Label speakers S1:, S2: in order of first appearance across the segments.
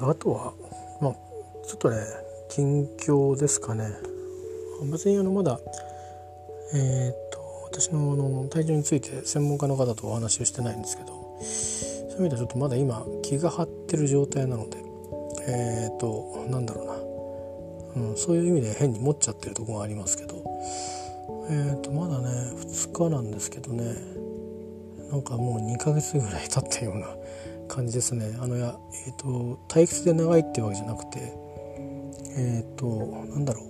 S1: とあとはまあちょっとね近況ですかね。別にあのまだえっ、と私のあの体重について専門家の方とお話をしてないんですけどそういう意味ではちょっとまだ今気が張ってる状態なのでえっ、となんだろうな、うん、そういう意味で変に持っちゃってるとこがありますけどえっ、とまだね2日なんですけどねなんかもう2ヶ月ぐらい経ったような感じですね。あのや、えーと、退屈で長いっていうわけじゃなくてえっ、ー、となんだろう。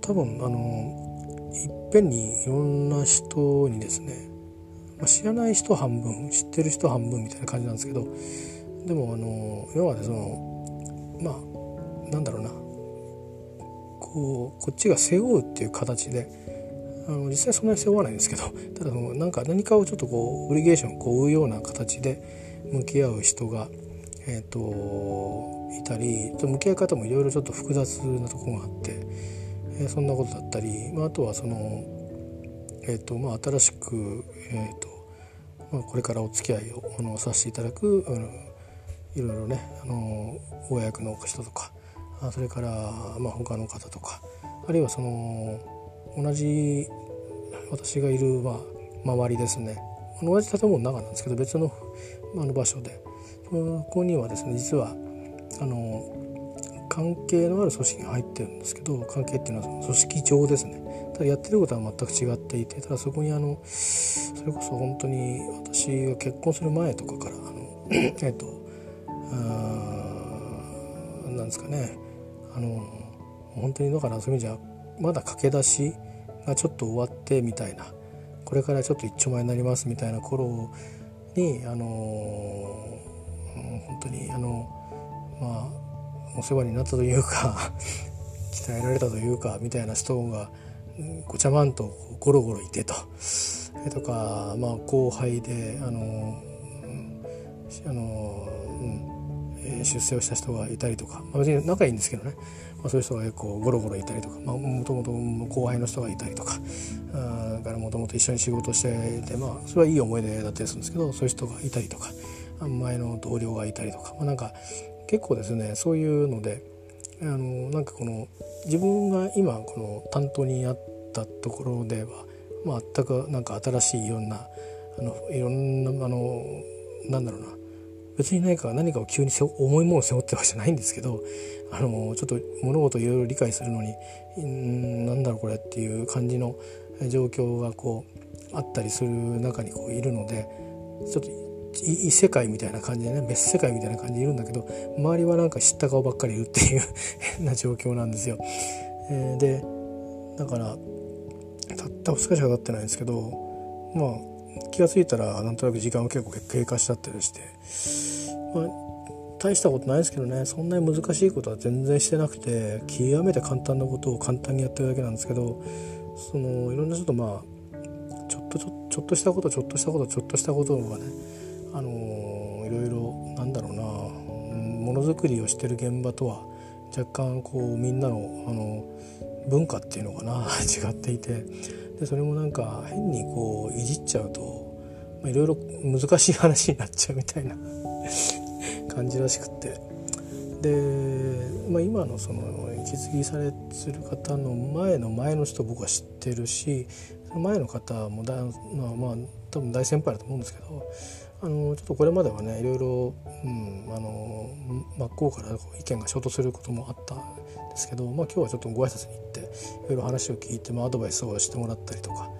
S1: 多分あのいっぺんにいろんな人にですね、まあ、知らない人半分知ってる人半分みたいな感じなんですけどでもあの要はねそのまあなんだろうな。こうこっちが背負うっていう形であの実際そんなに背負わないんですけどただそのなんか何かをちょっとこうオリゲーションこう追うような形で向き合う人が、えーと、いたり向き合い方もいろいろちょっと複雑なとこがあって、えー、そんなことだったり、まあ、あとはその、えーとまあ、新しく、えーとまあ、これからお付き合いをあのさせていただくあのいろいろねあの親役の人とかそれから、まあ、他の方とかあるいはその同じ私がいる、まあ、周りですね。同じ建物の中なんですけど別のあの場所で。そこにはですね実はあの関係のある組織が入ってるんですけど関係っていうのはその組織上ですね。ただやってることは全く違っていてただそこにあのそれこそ本当に私が結婚する前とかからあの えっとなんですかね。あの本当にだからそういう意味じゃまだ駆け出しがちょっと終わってみたいな。これからちょっと一丁前になりますみたいな頃にあの本当にあのまあお世話になったというか 鍛えられたというかみたいな人がごちゃまんとゴロゴロいてと。とか、まあ、後輩であのあの、うん、出世をした人がいたりとか、まあ、別に仲いいんですけどね。まあ、そういう人が結構ゴロゴロいたりとかもともと後輩の人がいたりとかだからもともと一緒に仕事していて、まあ、それはいい思い出だったりするんですけどそういう人がいたりとか前の同僚がいたりとか、まあ、なんか結構ですねそういうのであのなんかこの自分が今この担当にあったところでは、まあ、全くなんか新しいいろんなあのいろんなあのなんだろうな別に何か何かを急に重いものを背負ってるわけじゃないんですけどあのちょっと物事をいろいろ理解するのにんなんだろうこれっていう感じの状況がこうあったりする中にこういるのでちょっと異世界みたいな感じでね別世界みたいな感じでいるんだけど周りはなんか知った顔ばっかりいるっていう変な状況なんですよ。えー、でだからたった2日しか経ってないんですけどまあ気が付いたらなんとなく時間が結構経過しちゃったりして、まあ、大したことないですけどね。そんなに難しいことは全然してなくて極めて簡単なことを簡単にやってるだけなんですけどそのいろんなちょっとまあちょっとちょちょっとしたことちょっとしたことちょっとしたことがねあのいろいろなんだろうなものづくりをしてる現場とは若干こうみんなのあの文化っていうのかな 違っていて。でそれもなんか変にこういじっちゃうといろいろ難しい話になっちゃうみたいな 感じらしくって。で、まあ、今のその引き継ぎされする方の前の前の人僕は知ってるしその前の方もだ、まあ、まあ多分大先輩だと思うんですけどあのちょっとこれまではねいろいろ、うん、あの真っ向から意見が衝突することもあったですけど、まあ、今日はちょっとご挨拶に行っていろいろ話を聞いて、まあ、アドバイスをしてもらったりとか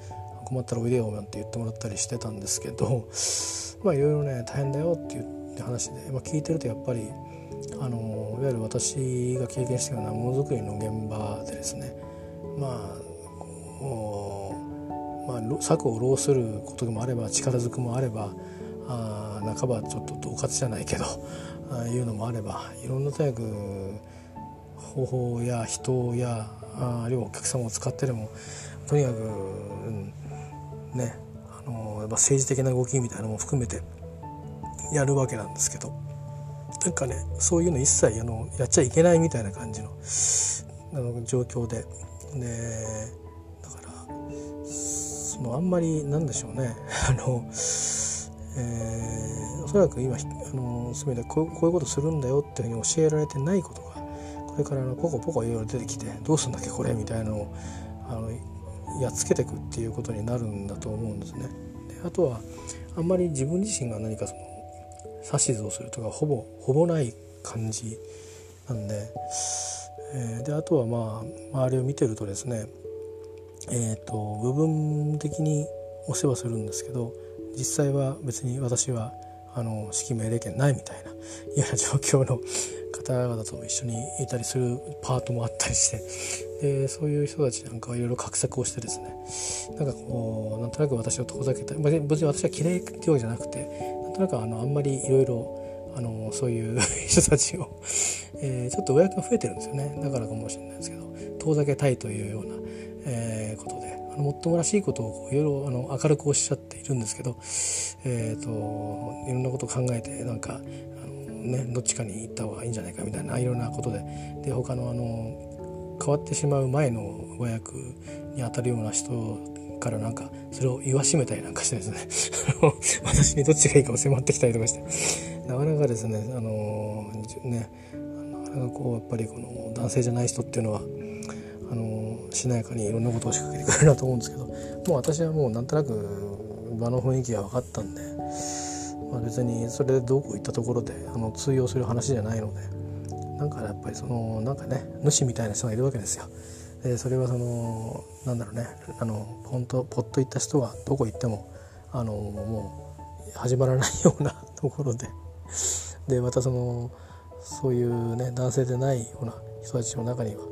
S1: 困ったらおいでよなんて言ってもらったりしてたんですけど まあいろいろね大変だよって言って。って話で、まあ、聞いてるとやっぱりあのいわゆる私が経験したようなものづくりの現場でですねまあこう、まあ、策を浪することもあれば力ずくもあればあ半ばちょっと恫喝じゃないけどあいうのもあればいろんなとにかく方法や人やあるいはお客様を使ってでもとにかく、うん、ねあのやっぱ政治的な動きみたいなのも含めてやるわけなんですけどなんかねそういうの一切あのやっちゃいけないみたいな感じのあの状況ででだからそのあんまりなんでしょうね あのえー、おそらく今あの全てこうこういうことするんだよっていうふうに教えられてないことがれからあのポコポコいろいろ出てきてどうすんだっけこれみたいなのをあのやっつけていくっていうことになるんだと思うんですね。であとはあんまり自分自身が何かその指図をするとかほぼほぼない感じなんで,、えー、であとはまあ周りを見てるとですねえーと、部分的にお世話するんですけど実際は別に私はあの指揮命令権ないみたいな嫌な状況の方々と一緒にいたりするパートもあったりしてでそういう人たちなんかはいろいろ画策をしてですねなんかこうなんとなく私を遠ざけた別に私は嫌いってわけじゃなくてなんとなくあのあんまりいろいろあのそういう 人たちを、えー、ちょっとお役が増えてるんですよね。だからかもしれないですけど遠ざけたいというような、えー、ことであのもっともらしいことをいろいろあの明るくおっしゃっているんですけど、えーと、いろんなことを考えてなんか、ね、どっちかに行った方がいいんじゃないかみたいないろんなことで。で他のあの変わってしまう前の和訳にあたるような人からなんかそれを言わしめたりなんかしてですね。私にどっちがいいかを迫ってきたりとかして。なかなかですねあのねなかなかこうやっぱりこの男性じゃない人っていうのはあのしなやかにいろんなことを仕掛けてくれるなと思うんですけどもう私はもうなんとなく場の雰囲気が分かったんで、まあ、別にそれでどこういったところであの通用する話じゃないのでなんかやっぱりそのなんかね主みたいな人がいるわけですよ。でそれはそのなんだろうねあのポンとポッと行った人はどこ行ってもあのもう始まらないような ところででまたそのそういうね男性でないような人たちの中には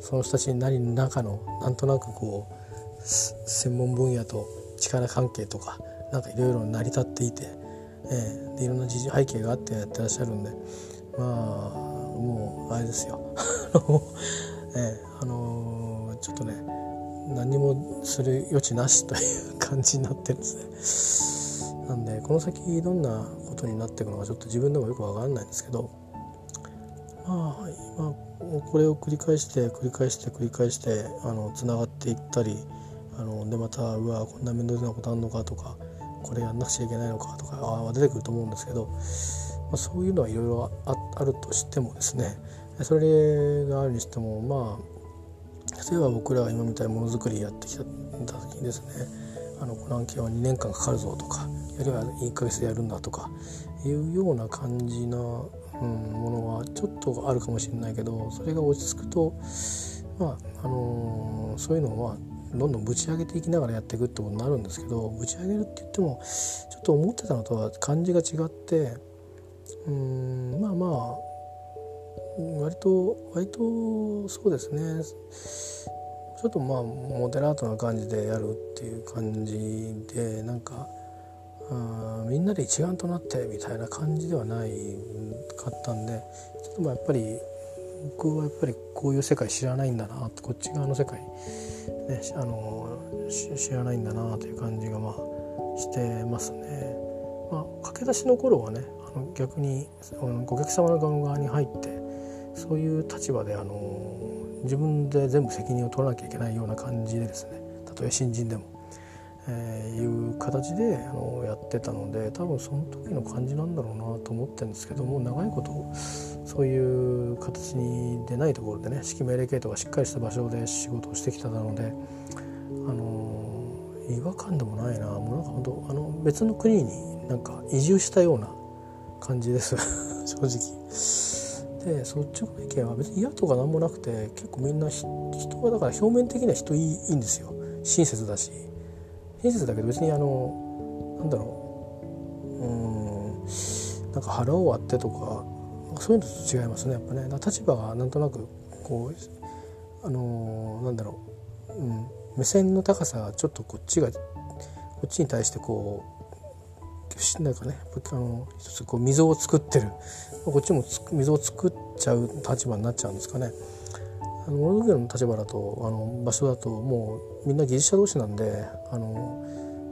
S1: その人たちに何らかのなんとなくこう専門分野と力関係とかなんかいろいろ成り立っていて、えー、でいろんな事情背景があってやってらっしゃるんで。まあもうあれですよ。えー、あのー、ちょっとね何もする余地なしという感じになってるんですね。なんでこの先どんなことになっていくのかちょっと自分でもよく分かんないんですけど。まあ今これを繰り返して繰り返して繰り返してあのつながっていったりあのでまたうわこんな面倒なことあんのかとかこれやんなくちゃいけないのかとかあ出てくると思うんですけど、まあ、そういうのはいろいろあるとしてもですねそれがあるにしてもまあ例えば僕らが今みたいにものづくりやってきた時にですねあのコナン系は2年間かかるぞとかやれば1ヶ月でやるんだとかいうような感じなうん、ものはちょっとあるかもしれないけどそれが落ち着くとまああのー、そういうのをまあどんどんぶち上げていきながらやっていくってことになるんですけどぶち上げるって言ってもちょっと思ってたのとは感じが違ってうんまあまあ割と割とそうですね。ちょっとまあモデラートな感じでやるっていう感じでなんかあみんなで一丸となってみたいな感じではないかったんでちょっとまあやっぱり僕はやっぱりこういう世界知らないんだなこっち側の世界、ね、あの知らないんだなという感じがまあしてますね。まあ、駆け出しの頃はねあの逆にお客様の側に入ってそういう立場であの自分で全部責任を取らなきゃいけないような感じでですねたとえ新人でもえー、いう形であのやってたので多分その時の感じなんだろうなと思ってるんですけども長いことそういう形にでないところでね指揮命令系統がしっかりした場所で仕事をしてきたのであの違和感でもないな。もうなんか本当あの別の国になんか移住したような感じです。正直。で率直な意見は別に嫌とか何もなくて結構みんな人はだから表面的には人いいいいんですよ。親切だし。親切だけど別にあのなんだろう。うん。なんか腹を割ってとかそういうのと違いますねやっぱね。立場がなんとなくこうあのなんだろう、うん、目線の高さがちょっとこっちがこっちに対してこうなんかねあの一つこう溝を作ってる。こっちも溝を作っちゃう立場になっちゃうんですかね。あの物の立場だとあの場所だともうみんな技術者同士なんであの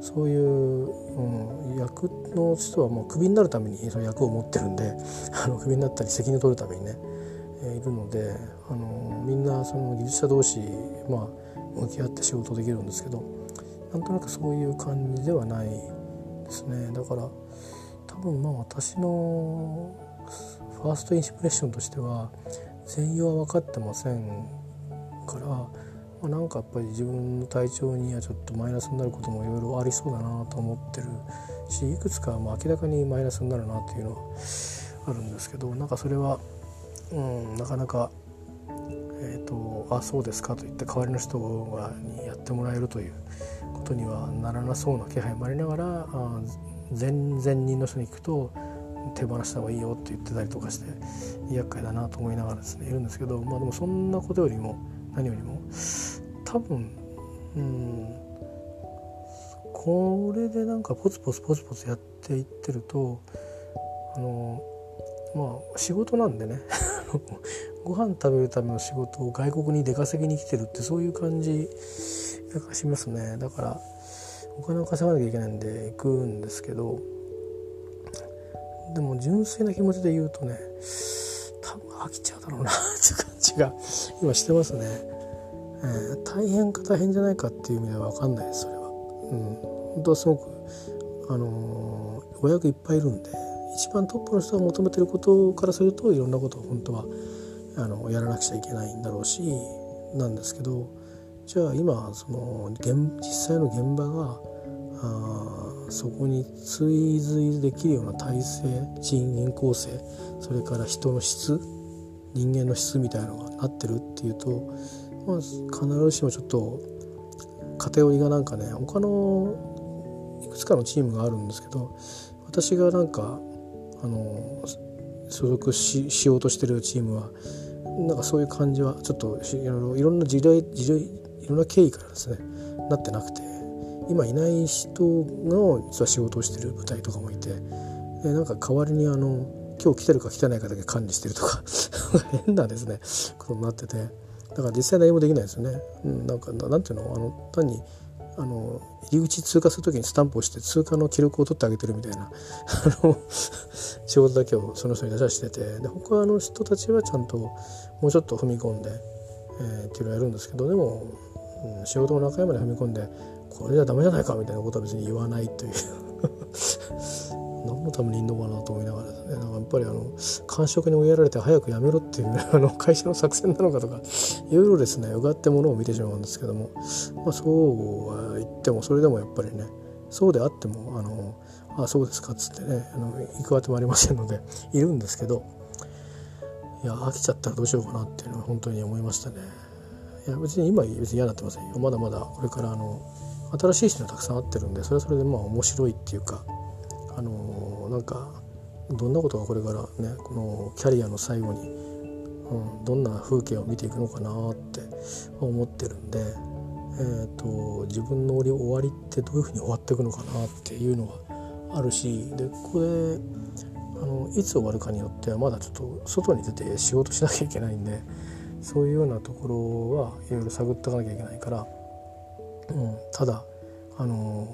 S1: そういう、うん、役の人はもうクビになるためにその役を持ってるんで あのクビになったり責任を取るためにね、えー、いるのであのみんなその技術者同士、まあ、向き合って仕事できるんですけどなんとなくそういう感じではないですね。だから多分まあ私のファーストインプレッションとしては全容は分かってませんから、まあ、なんかやっぱり自分の体調にはちょっとマイナスになることもいろいろありそうだなと思ってるしいくつかまあ明らかにマイナスになるなっていうのはあるんですけどなんかそれは、うん、なかなか、えーと、あそうですかと言って代わりの人がにやってもらえるということにはならなそうな気配もありながらあ前前任の人に聞くと手放した方がいいよって言ってたりとかして厄介だなと思いながらですねいるんですけどまあでもそんなことよりも何よりも多分うんこれでなんかポツポツポツポツやっていってるとあのまあ仕事なんでね ご飯食べるための仕事を外国に出稼ぎに来てるってそういう感じがしますね。だからお金を稼がなきゃいけないんで行くんですけどでも純粋な気持ちで言うとね多分飽きちゃうだろうなって感じが今してますね、えー、大変か大変じゃないかっていう意味では分かんないですそれは。うん。本当はすごくあのー、お役いっぱいいるんで一番トップの人が求めてることからするといろんなことを本当はあのやらなくちゃいけないんだろうしなんですけどじゃあ今その現実際の現場があそこに追随できるような体制人員構成それから人の質人間の質みたいなのがなってるっていうと、まあ、必ずしもちょっと偏りがなんかね他のいくつかのチームがあるんですけど私がなんかあの所属ししようとしてるチームはなんかそういう感じはちょっといろいろんな時代時代いろんな経緯からですねなってなくて。今いない人の実は仕事をしてる部隊とかもいてでなんか代わりにあの今日来てるか来てないかだけ管理してるとか 変なですねことになっててだから実際何もできないですよね。うん、なんかなんていうの？あの単にあの入り口通過する時にスタンプをして通過の記録を取ってあげてるみたいなあの仕事だけをその人に出させててで他の人たちはちゃんともうちょっと踏み込んで、えー、っていうのをやるんですけどでも、うん、仕事の中まで踏み込んでこれじゃダメじゃないかみたいなことは別に言わないという。何のためにいんのかなと思いながらですね。なんかやっぱりあの感触に追いやられて早くやめろっていう あの会社の作戦なのかとか。いろいろですねうがってものを見てしまうんですけども、まあ、そうは言ってもそれでもやっぱりねそうであってもあのあそうですかっつってねあの行くあてもありませんのでいるんですけど。いや飽きちゃったらどうしようかなっていうのは本当に思いましたね。いや別に今別に嫌になってませんよ。まだまだこれからあの新しい人にたくさん会ってるんでそれはそれでまあ面白いっていうかあのなんかどんなことがこれからねこのキャリアの最後に、うん、どんな風景を見ていくのかなって思ってるんで、えーと、自分の終わりってどういうふうに終わっていくのかなっていうのはあるしでここであのいつ終わるかによってはまだちょっと外に出て仕事しなきゃいけないんでそういうようなところはいろいろ探っていかなきゃいけないから、うん、ただあの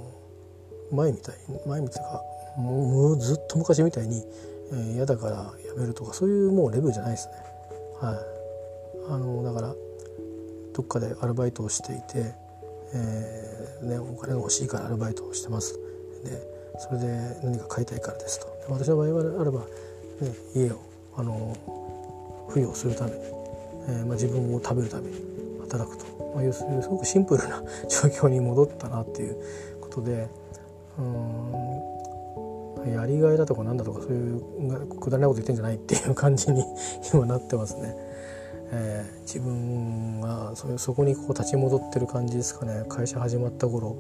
S1: 前みたい前みたいかもうずっと昔みたいに嫌、えー、だからやめるとかそういうもうレベルじゃないですね。はい、あのだからどっかでアルバイトをしていて、えーね、お金が欲しいからアルバイトをしてます。でそれで何か買いたいからですと。私の場合はあれば、ね、家をあの付与するために、えーまあ、自分を食べるために働くと、まあ、要するにすごくシンプルな 状況に戻ったなっていうことでうんやりがいだとかなんだとかそういうくだらないこと言ってんじゃないっていう感じに 今なってますね。えー、自分がそそこにこう立ち戻ってる感じですかね会社始まった頃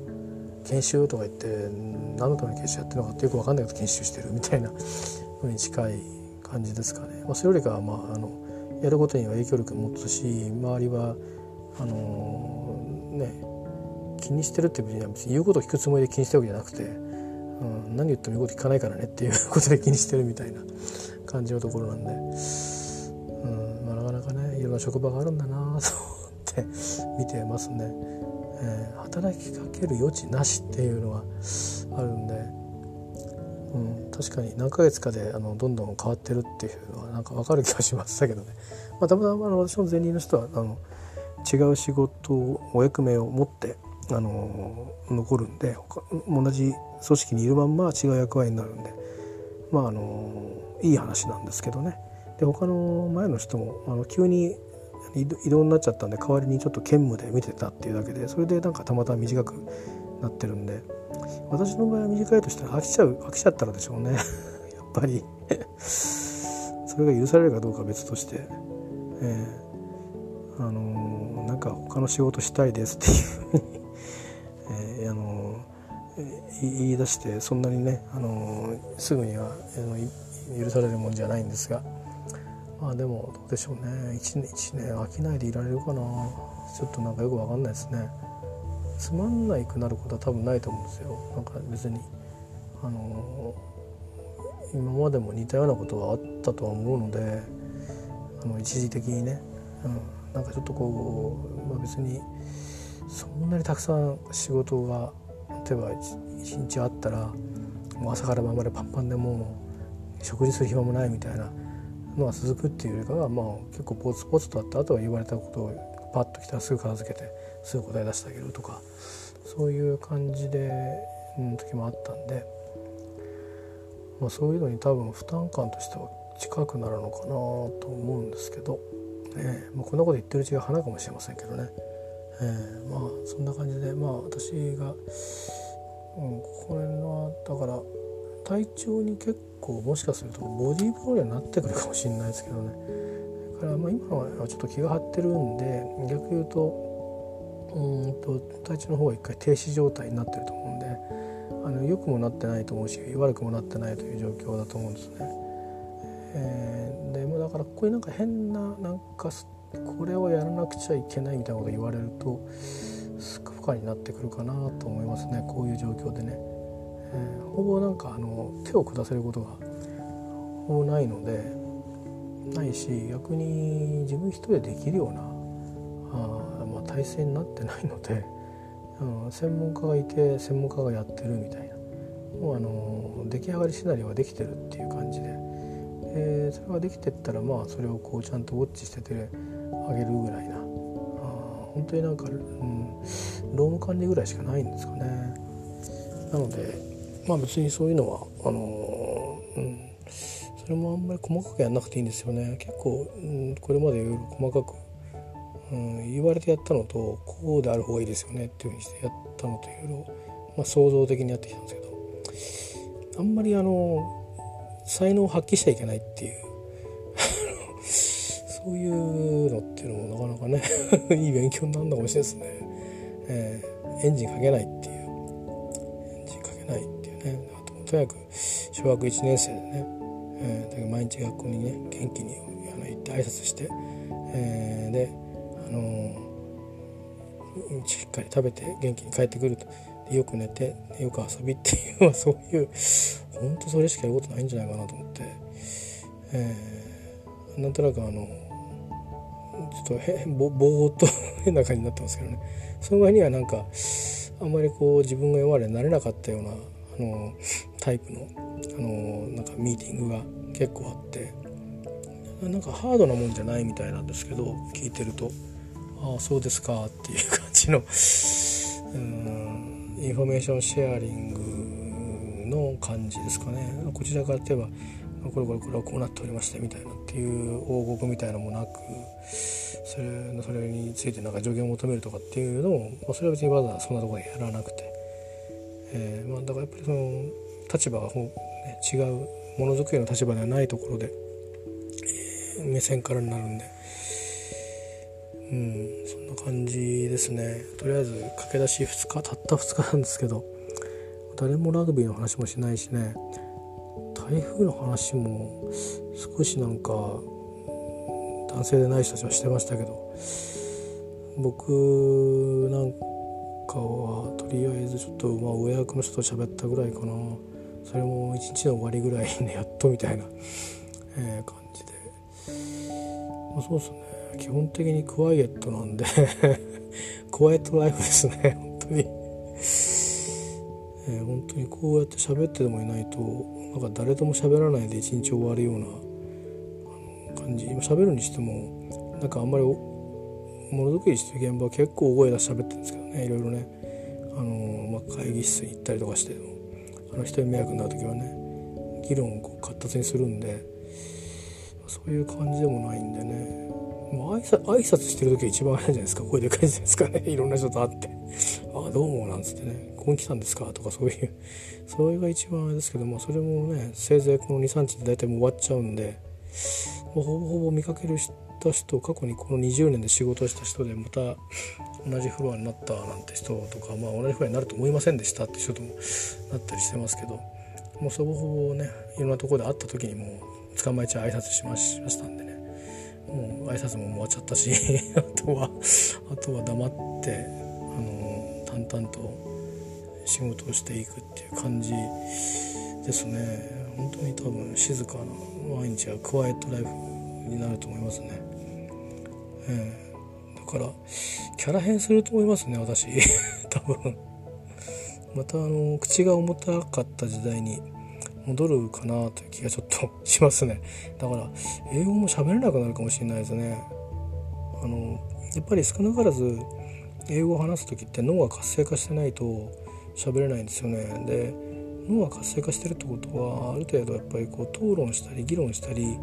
S1: 研修とか言って何のために研修やってるのかってよく分かんないけど研修してる みたいなふうに近い感じですかね。まあ、それよりかは、まあ、あのやることには影響力を持つし周りはあのー、ね気にしてるって別に言うことを聞くつもりで気にしてるわけじゃなくてうん、何言っても言うこと聞かないからねっていうことで気にしてるみたいな感じのところなんで、うんまあ、なかなかねいろんな職場があるんだなと思って見てますね、えー、働きかける余地なしっていうのはあるんで、うん、確かに何ヶ月かであのどんどん変わってるっていうのはなんか分かる気がしましたけどね、まあ、たまたまあの私の前任の人はあの違う仕事をお役目を持ってあの残るんで同じ組織にいるまんま違う役割になるんでまああのいい話なんですけどね。で他の前の人もあの急に移動になっちゃったんで代わりにちょっと兼務で見てたっていうだけでそれでなんかたまたま短くなってるんで私の場合は短いとしたら飽きちゃう飽きちゃったらでしょうね。やっぱり。それが許されるかどうか別として、えー、あのー、なんか他の仕事したいですっていうふうにえー、あのー、言い出してそんなにね、あのすぐには、え許されるもんじゃないんですがまあでもどうでしょうね。1年 ,1 年飽きないでいられるかな。ちょっとなんかよく分かんないですね。つまんないくなることは多分ないと思うんですよ。なんか別にあの今までも似たようなことはあったとは思うのであの一時的にね、うん、なんかちょっとこう、まあ、別にそんなにたくさん仕事が例えば一日あったらもう朝から晩までパンパンでもう食事する暇もないみたいなのが続くっていうよりかは、まあ、結構ポツポツとあった後は言われたことをパッと来たらすぐ片付けてすぐ答え出してあげるとかそういう感じで、うん、時もあったんで、まあ、そういうのに多分負担感としては近くなるのかなと思うんですけど、えーまあ、こんなこと言ってるうちが花かもしれませんけどね、えー、まあそんな感じでまあ私が、うん、これはだから体調に結構もしかするとボディーブローになってくるかもしれないですけどねだからまあ今はちょっと気が張ってるんで逆言うとうんと体調の方は一回停止状態になってると思うんであの良くもなってないと思うし悪くもなってないという状況だと思うんですね。えー、でだからここになんか変ななんかこれをやらなくちゃいけないみたいなこと言われると不可になってくるかなと思いますね。こういう状況でね。えー、ほぼなんかあの手を下せることがほぼないのでないし逆に自分一人でできるようなあ、まあ、体制になってないので、うん、専門家がいて専門家がやってるみたいな。もうあの出来上がりシナリオができてるっていう感じで、え、それができてったらまあそれをこうちゃんとウォッチしててあげるぐらいな。あ本当になんか、うん、労務管理ぐらいしかないんですかね。なのでまあ別にそういうのはあのうん、それもあんまり細かくやんなくていいんですよね。結構、うん、これまでいろいろ細かく、うん、言われてやったのとこうである方がいいですよね。っていうふうにしてやったのといろいろ、まあ、創造的にやってきたんですけど。あんまりあの才能を発揮しちゃいけないっていう。そういうのっていうのもなかなかね いい勉強になるのかもしれないですね、えー、エンジンかけないっていう。エンジンかけないっていうね。あとにかく小学1年生でね、えー、だから毎日学校にね元気にあの行って挨拶して、えー、で、あのー、しっかり食べて元気に帰ってくると。よく寝てよく遊びっていうのは そういう本当それしかやることないんじゃないかなと思って、えー、なんとなくあのちょっとへぼぼーっと変な感じになってますけどね。その場合にはなんかあんまりこう自分が今まで慣れなかったようなあのタイプのあのなんかミーティングが結構あって。なんかハードなもんじゃないみたいなんですけど聞いてると「ああそうですか」っていう感じの うんインフォメーションシェアリングの感じですかね。こちらから例えばこれこれこれはこうなっておりましてみたいなっていう報告みたいなのもなくそれそれについてなんか助言を求めるとかっていうのを、まあ、それは別にわざわざそんなところでやらなくて、えーまあ、だからやっぱりその立場が、ね、違うものづくりの立場ではないところで、えー、目線からになるんで、うん、そんな感じですね。とりあえず駆け出し2日たった2日なんですけど誰もラグビーの話もしないしね。台風の話も少しなんか男性でない人たちはしてましたけど僕なんかはとりあえずちょっとまあ上役の人と喋ったぐらいかな。それも一日の終わりぐらいにやっとみたいな、えー、感じで、まあ、そうですね。基本的にクワイエットなんで クワイエットライフですね本当に、えー、本当にこうやって喋ってでもいないとなんか誰とも喋らないで一日終わるような感じ。今喋るにしてもなんかあんまりものづくりしてる現場は結構大声出して喋ってるんですけどねいろいろね。の、まあ、会議室に行ったりとかしてあの人に迷惑になる時はね議論をこう活発にするんでそういう感じでもないんでね。もう挨拶挨拶してる時が一番早いじゃないですか。声でかいじゃないですかね。いろんな人と会って「ああどうも」なんつってね「ここに来たんですか?」とかそういう。それが一番あれですけどもそれもねせいぜいこの23日で大体もう終わっちゃうんでもうほぼほぼ見かけるした人過去にこの20年で仕事した人でまた同じフロアになったなんて人とか、まあ、同じフロアになると思いませんでしたって人ともなったりしてますけどもうほぼほぼねいろんなところで会った時にもう捕まえちゃう挨拶しましたんでね。もう挨拶も終わっちゃったし あとはあとは黙ってあの淡々と仕事をしていくっていう感じですね。本当に多分静かな毎日はクワイエットライフになると思いますね、えー、だからキャラ変すると思いますね私。多分。またあの口が重たかった時代に戻るかなという気がちょっとしますね。だから英語も喋れなくなるかもしれないですね。あのやっぱり少なからず英語を話す時って脳が活性化してないと喋れないんですよね。で脳が活性化してるってことはある程度やっぱりこう討論したり議論したり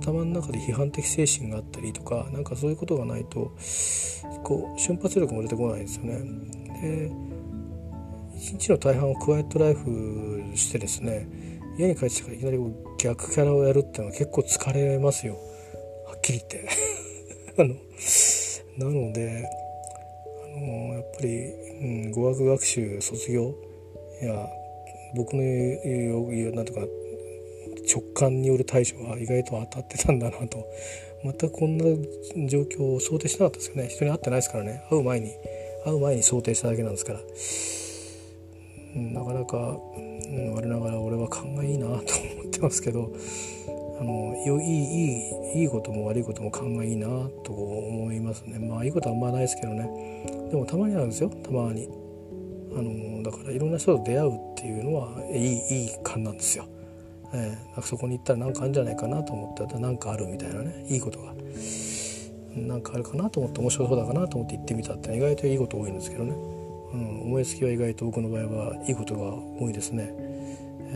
S1: 頭の中で批判的精神があったりとかなんかそういうことがないとこう瞬発力も出てこないですよね。で一日の大半をクワイエットライフしてですね家に帰ってからいきなり逆キャラをやるっていうのは結構疲れますよ。はっきり言って。あのなのであのやっぱり、うん、語学学習卒業。や僕の言うなんとか直感による対処は意外と当たってたんだなと。全くこんな状況を想定しなかったですよね。人に会ってないですからね。会う前に。会う前に想定しただけなんですから、なかなか、我ながら俺は勘がいいなと思ってますけどあのいいいいいいことも悪いことも勘がいいなと思いますね。まあいいことはあんまないですけどね。でもたまにあるんですよ。たまに。あのだからいろんな人と出会うっていうのはいいいい感なんですよ。えー、そこに行ったら何かあるんじゃないかなと思ったら何かあるみたいなね。いいことが。何かあるかなと思って面白そうだかなと思って行ってみたって意外といいこと多いんですけどね、うん、思いつきは意外と僕の場合はいいことが多いですね。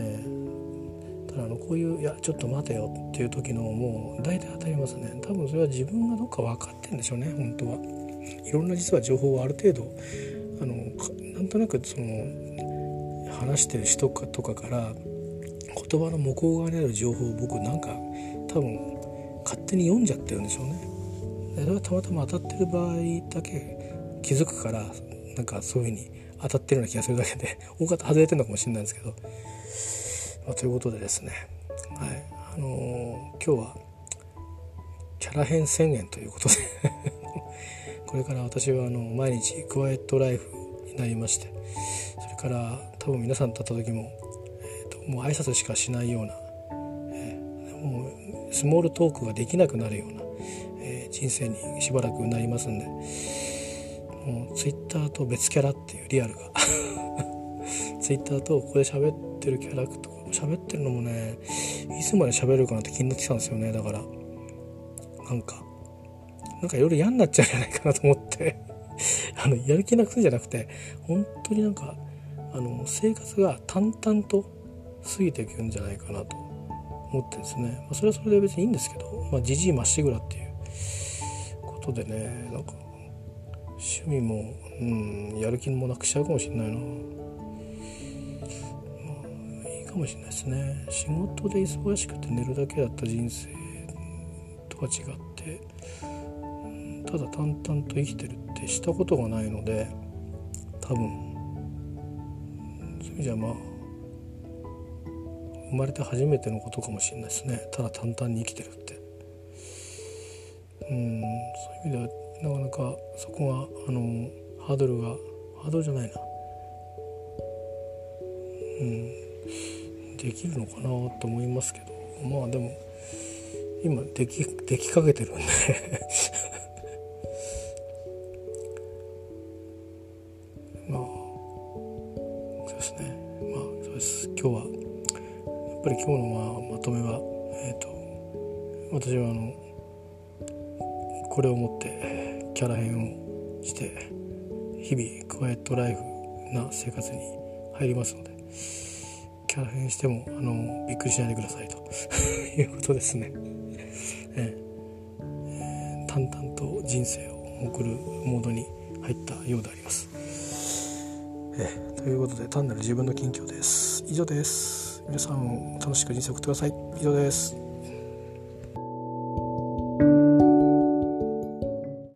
S1: えー、ただあのこういう「いやちょっと待てよ」っていう時のもう大体当たりますね多分それは自分がどっか分かってんでしょうね本当はいろんな実は情報はある程度あのなんとなくその話してる人かとかから言葉の向こう側にある情報を僕なんか多分勝手に読んじゃってるんでしょうね。それはたまたま当たってる場合だけ気づくからなんかそういうふうに当たってるような気がするだけで 大方外れてるのかもしれないんですけど、まあ、ということでですね、はい。あのー、今日はキャラ変宣言ということで。これから私はあの毎日クワイエットライフになりましてそれから多分皆さんと会った時も、えーと、もう挨拶しかしないような、えー、もうスモールトークができなくなるような、えー、人生にしばらくなりますんでもうツイッターと別キャラっていうリアルが。ツイッターとここで喋ってるキャラクター喋ってるのもねいつまで喋るかなって気になってたんですよね。だからなんかなんかいろいろ嫌になっちゃうんじゃないかなと思って。あのやる気なくすんじゃなくて本当になんかあの生活が淡々と過ぎていくんじゃないかなと思ってですね、まあ、それはそれで別にいいんですけどじじいまっしぐらっていうことでねなんか趣味も、うん、やる気もなくしちゃうかもしれないな、まあ、いいかもしれないですね。仕事で忙しくて寝るだけだった人生とは違ってただ淡々と生きてるってしたことがないので多分そういう意味じゃまあ生まれて初めてのことかもしれないですね。ただ淡々に生きてるって。うんそういう意味ではなかなかそこがあのハードルがハードルじゃないな。うん。できるのかなと思いますけど。まあでも今できできかけてるんで。まあそうですね。まあそうです。今日はやっぱり今日のまあまとめは、えーと、私はあのこれをもってキャラ変をして日々クワイエットライフな生活に入りますのでキャラ変してもあのびっくりしないでくださいと いうことですね。えー、淡々と人生を送るモードに入ったようであります。え、ということで単なる自分の近況です。以上です。皆さん楽しく人生を送ってください。以上です。